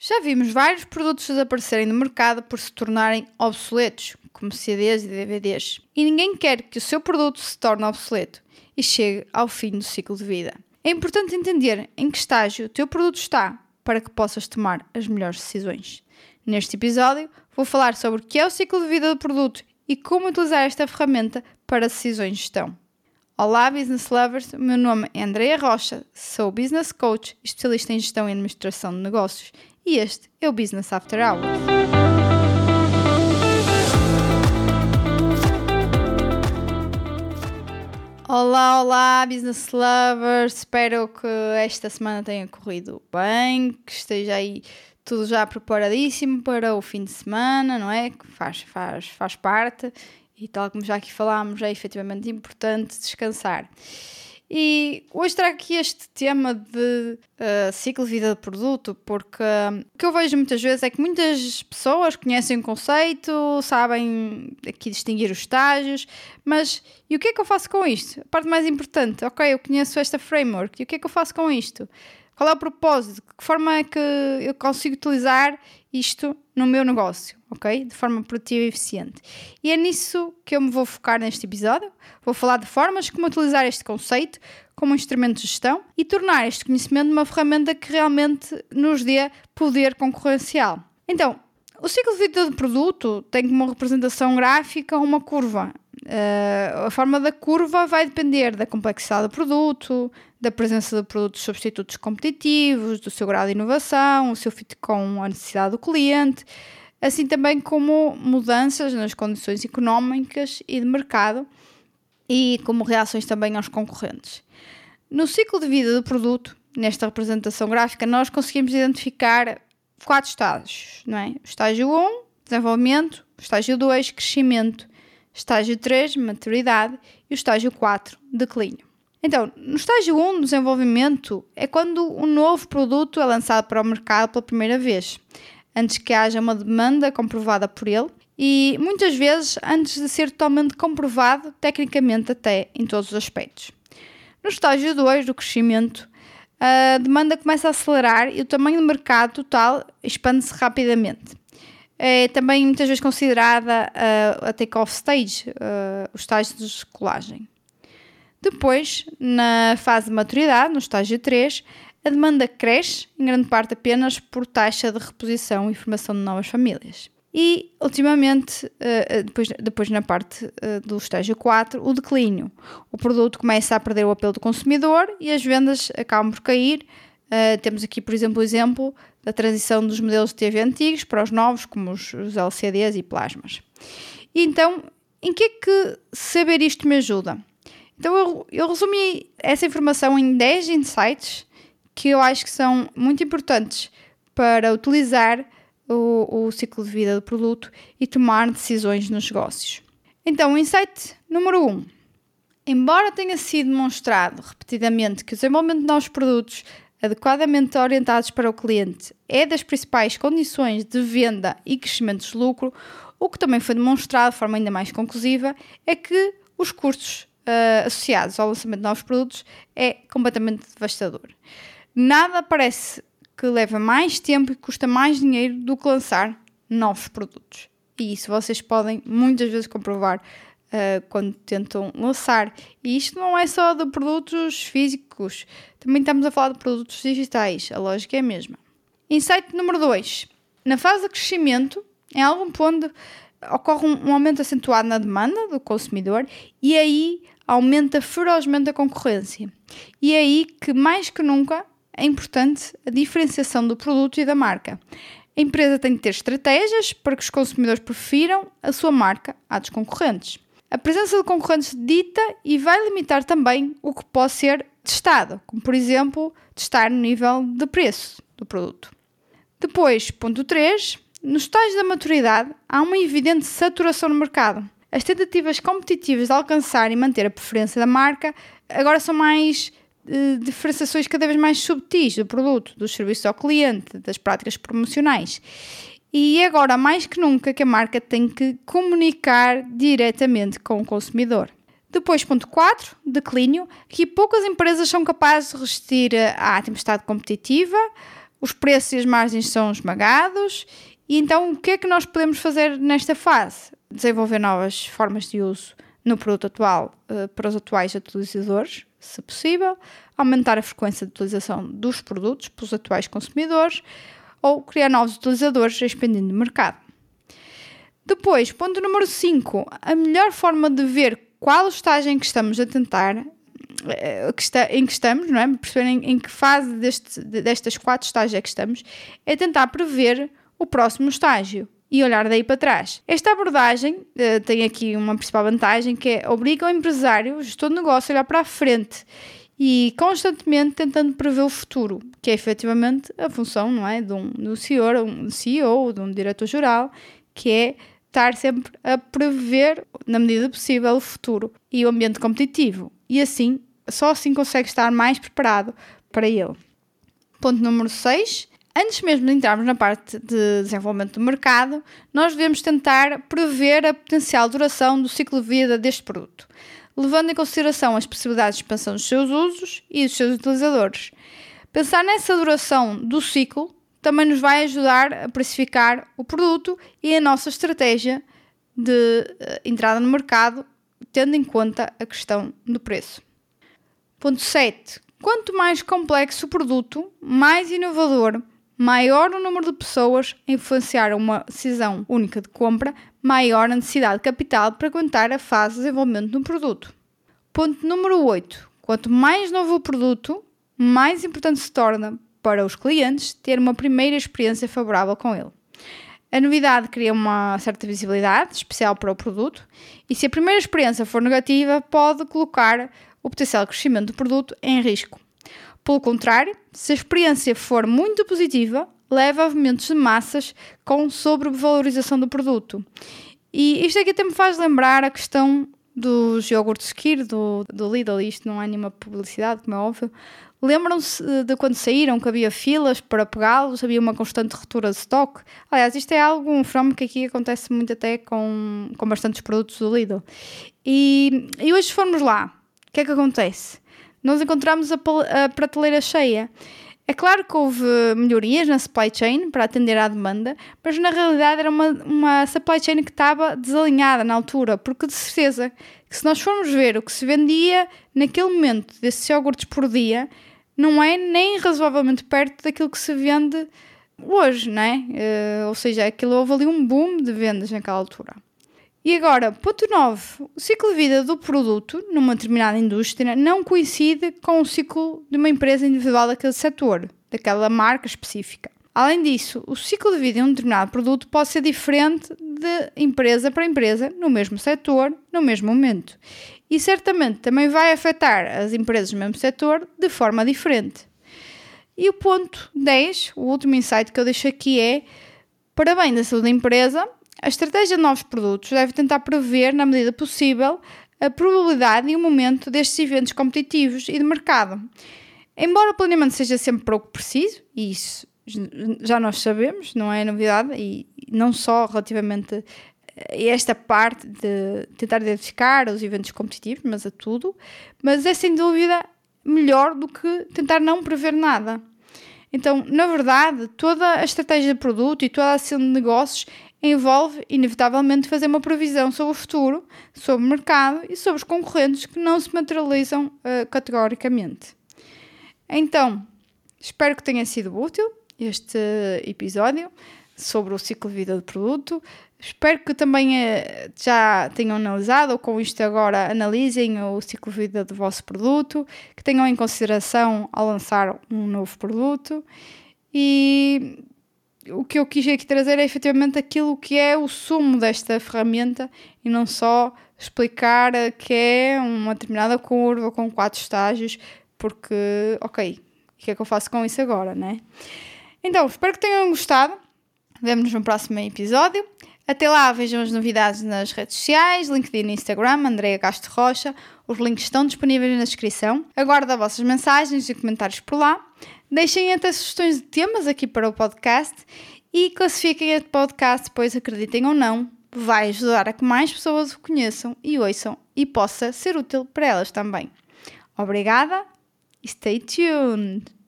Já vimos vários produtos desaparecerem do mercado por se tornarem obsoletos, como CDs e DVDs. E ninguém quer que o seu produto se torne obsoleto e chegue ao fim do ciclo de vida. É importante entender em que estágio o teu produto está para que possas tomar as melhores decisões. Neste episódio, vou falar sobre o que é o ciclo de vida do produto e como utilizar esta ferramenta para decisões de gestão. Olá, business lovers! O meu nome é Andreia Rocha, sou business coach, especialista em gestão e administração de negócios e este é o Business After Hours. Olá, olá, business lovers! Espero que esta semana tenha corrido bem, que esteja aí tudo já preparadíssimo para o fim de semana, não é? Que faz, faz, faz parte e tal como já aqui falámos, é efetivamente importante descansar. E hoje trago aqui este tema de uh, ciclo de vida de produto, porque uh, o que eu vejo muitas vezes é que muitas pessoas conhecem o conceito, sabem aqui distinguir os estágios, mas e o que é que eu faço com isto? A parte mais importante, ok, eu conheço esta framework, e o que é que eu faço com isto? Qual é o propósito? De que forma é que eu consigo utilizar isto no meu negócio, ok? De forma produtiva e eficiente. E é nisso que eu me vou focar neste episódio. Vou falar de formas como utilizar este conceito como um instrumento de gestão e tornar este conhecimento uma ferramenta que realmente nos dê poder concorrencial. Então, o ciclo de vida do produto tem como representação gráfica uma curva. Uh, a forma da curva vai depender da complexidade do produto, da presença de produtos substitutos competitivos, do seu grau de inovação, o seu fit com a necessidade do cliente, assim também como mudanças nas condições económicas e de mercado e como reações também aos concorrentes. No ciclo de vida do produto, nesta representação gráfica, nós conseguimos identificar quatro estágios, não é? Estágio 1, desenvolvimento, estágio 2, crescimento, estágio 3, maturidade e o estágio 4, declínio. Então, no estágio 1 do desenvolvimento é quando um novo produto é lançado para o mercado pela primeira vez, antes que haja uma demanda comprovada por ele e muitas vezes antes de ser totalmente comprovado tecnicamente até em todos os aspectos. No estágio 2 do crescimento, a demanda começa a acelerar e o tamanho do mercado total expande-se rapidamente. É também muitas vezes considerada a take-off stage, o estágio de descolagem. Depois, na fase de maturidade, no estágio 3, a demanda cresce, em grande parte apenas por taxa de reposição e formação de novas famílias. E, ultimamente, eh, eh, depois, depois na parte eh, do estágio 4, o declínio. O produto começa a perder o apelo do consumidor e as vendas acabam por cair. temos aqui, por exemplo, o exemplo da transição dos modelos de TV antigos para os novos, como os, LCDs e plasmas. E então, em que é que saber isto me ajuda? Então eu, eu resumi essa informação em 10 insights que eu acho que são muito importantes para utilizar o, o ciclo de vida do produto e tomar decisões nos negócios. Então, o insight número 1. Um. Embora tenha sido demonstrado repetidamente que o desenvolvimento de novos produtos adequadamente orientados para o cliente é das principais condições de venda e crescimento de lucro, o que também foi demonstrado de forma ainda mais conclusiva é que os custos uh, associados ao lançamento de novos produtos é completamente devastador. Nada parece que leva mais tempo e custa mais dinheiro do que lançar novos produtos. E isso vocês podem muitas vezes comprovar uh, quando tentam lançar. E isto não é só de produtos físicos, também estamos a falar de produtos digitais. A lógica é a mesma. Insight número 2. Na fase de crescimento, em algum ponto ocorre um, um aumento acentuado na demanda do consumidor e aí aumenta ferozmente a concorrência. E é aí que, mais que nunca, é importante a diferenciação do produto e da marca. A empresa tem de ter estratégias para que os consumidores prefiram a sua marca à dos concorrentes. A presença de concorrentes dita e vai limitar também o que pode ser testado, como por exemplo, testar no nível de preço do produto. Depois, ponto 3, no estágio da maturidade há uma evidente saturação no mercado. As tentativas competitivas de alcançar e manter a preferência da marca agora são mais diferenciações cada vez mais subtis do produto, dos serviços ao cliente, das práticas promocionais. E é agora, mais que nunca, que a marca tem que comunicar diretamente com o consumidor. Depois, ponto 4, declínio, que poucas empresas são capazes de resistir à tempestade competitiva, os preços e as margens são esmagados. E então, o que é que nós podemos fazer nesta fase? Desenvolver novas formas de uso no produto atual uh, para os atuais utilizadores, se possível, aumentar a frequência de utilização dos produtos pelos atuais consumidores ou criar novos utilizadores expandindo o mercado. Depois, ponto número 5, a melhor forma de ver qual o estágio em que estamos a tentar, eh, em que estamos, não é? Perceber em, em que fase deste, destas quatro estágios é que estamos, é tentar prever o próximo estágio e olhar daí para trás. Esta abordagem uh, tem aqui uma principal vantagem que é obriga o empresário, o gestor de negócio, a olhar para a frente e constantemente tentando prever o futuro, que é efetivamente a função não é, de um, do CEO, um CEO, de um diretor-geral, que é estar sempre a prever, na medida possível, o futuro e o ambiente competitivo. E assim, só assim consegue estar mais preparado para ele. Ponto número 6. Antes mesmo de entrarmos na parte de desenvolvimento do mercado, nós devemos tentar prever a potencial duração do ciclo de vida deste produto, levando em consideração as possibilidades de expansão dos seus usos e dos seus utilizadores. Pensar nessa duração do ciclo também nos vai ajudar a precificar o produto e a nossa estratégia de uh, entrada no mercado, tendo em conta a questão do preço. Ponto 7. Quanto mais complexo o produto, mais inovador, maior o número de pessoas a influenciar uma decisão única de compra, maior a necessidade de capital para aguentar a fase de desenvolvimento do produto. Ponto número 8. Quanto mais novo o produto, mais importante se torna para os clientes ter uma primeira experiência favorável com ele. A novidade cria uma certa visibilidade, especial para o produto, e se a primeira experiência for negativa, pode colocar o potencial crescimento do produto em risco. Pelo contrário, se a experiência for muito positiva, leva a movimentos de massas com sobrevalorização do produto. E isto aqui até me faz lembrar a questão dos iogurtes Kir, do, do Lidl, isto não é nenhuma publicidade, como é óbvio, Lembram-se de quando saíram que havia filas para pegá-los, havia uma constante ruptura de estoque? Aliás, isto é algo, um fenómeno que aqui acontece muito até com, com bastantes produtos do Lidl. E, e hoje fomos lá, o que é que acontece? Nós encontramos a, a prateleira cheia. É claro que houve melhorias na supply chain para atender à demanda, mas na realidade era uma, uma supply chain que estava desalinhada na altura, porque de certeza que se nós formos ver o que se vendia naquele momento desses iogurtes por dia, não é nem razoavelmente perto daquilo que se vende hoje, não é? Uh, ou seja, aquilo houve ali um boom de vendas naquela altura. E agora, ponto 9. O ciclo de vida do produto numa determinada indústria não coincide com o ciclo de uma empresa individual daquele setor, daquela marca específica. Além disso, o ciclo de vida de um determinado produto pode ser diferente de empresa para empresa, no mesmo setor, no mesmo momento e certamente também vai afetar as empresas do mesmo setor de forma diferente. E o ponto 10, o último insight que eu deixo aqui é: para bem da saúde da empresa, a estratégia de novos produtos deve tentar prever, na medida possível, a probabilidade e o momento destes eventos competitivos e de mercado. Embora o planeamento seja sempre pouco preciso, e isso já nós sabemos, não é novidade, e não só relativamente esta parte de tentar identificar os eventos competitivos, mas a tudo, mas é sem dúvida melhor do que tentar não prever nada. Então, na verdade, toda a estratégia de produto e toda a ação de negócios envolve, inevitavelmente, fazer uma previsão sobre o futuro, sobre o mercado e sobre os concorrentes que não se materializam uh, categoricamente. Então, espero que tenha sido útil este episódio sobre o ciclo de vida do produto. Espero que também eh, já tenham analisado ou com isto agora analisem o ciclo de vida do vosso produto, que tenham em consideração ao lançar um novo produto. E o que eu quis aqui trazer é efetivamente aquilo que é o sumo desta ferramenta e não só explicar que é uma determinada curva com quatro estágios, porque, ok, o que é que eu faço com isso agora, né? Então, espero que tenham gostado. Vemo-nos no próximo episódio. Até lá, vejam as novidades nas redes sociais, LinkedIn e Instagram, Andreia Castro Rocha. Os links estão disponíveis na descrição. Aguardo as vossas mensagens e comentários por lá. Deixem até sugestões de temas aqui para o podcast e classifiquem este podcast, pois acreditem ou não, vai ajudar a que mais pessoas o conheçam e ouçam e possa ser útil para elas também. Obrigada e stay tuned!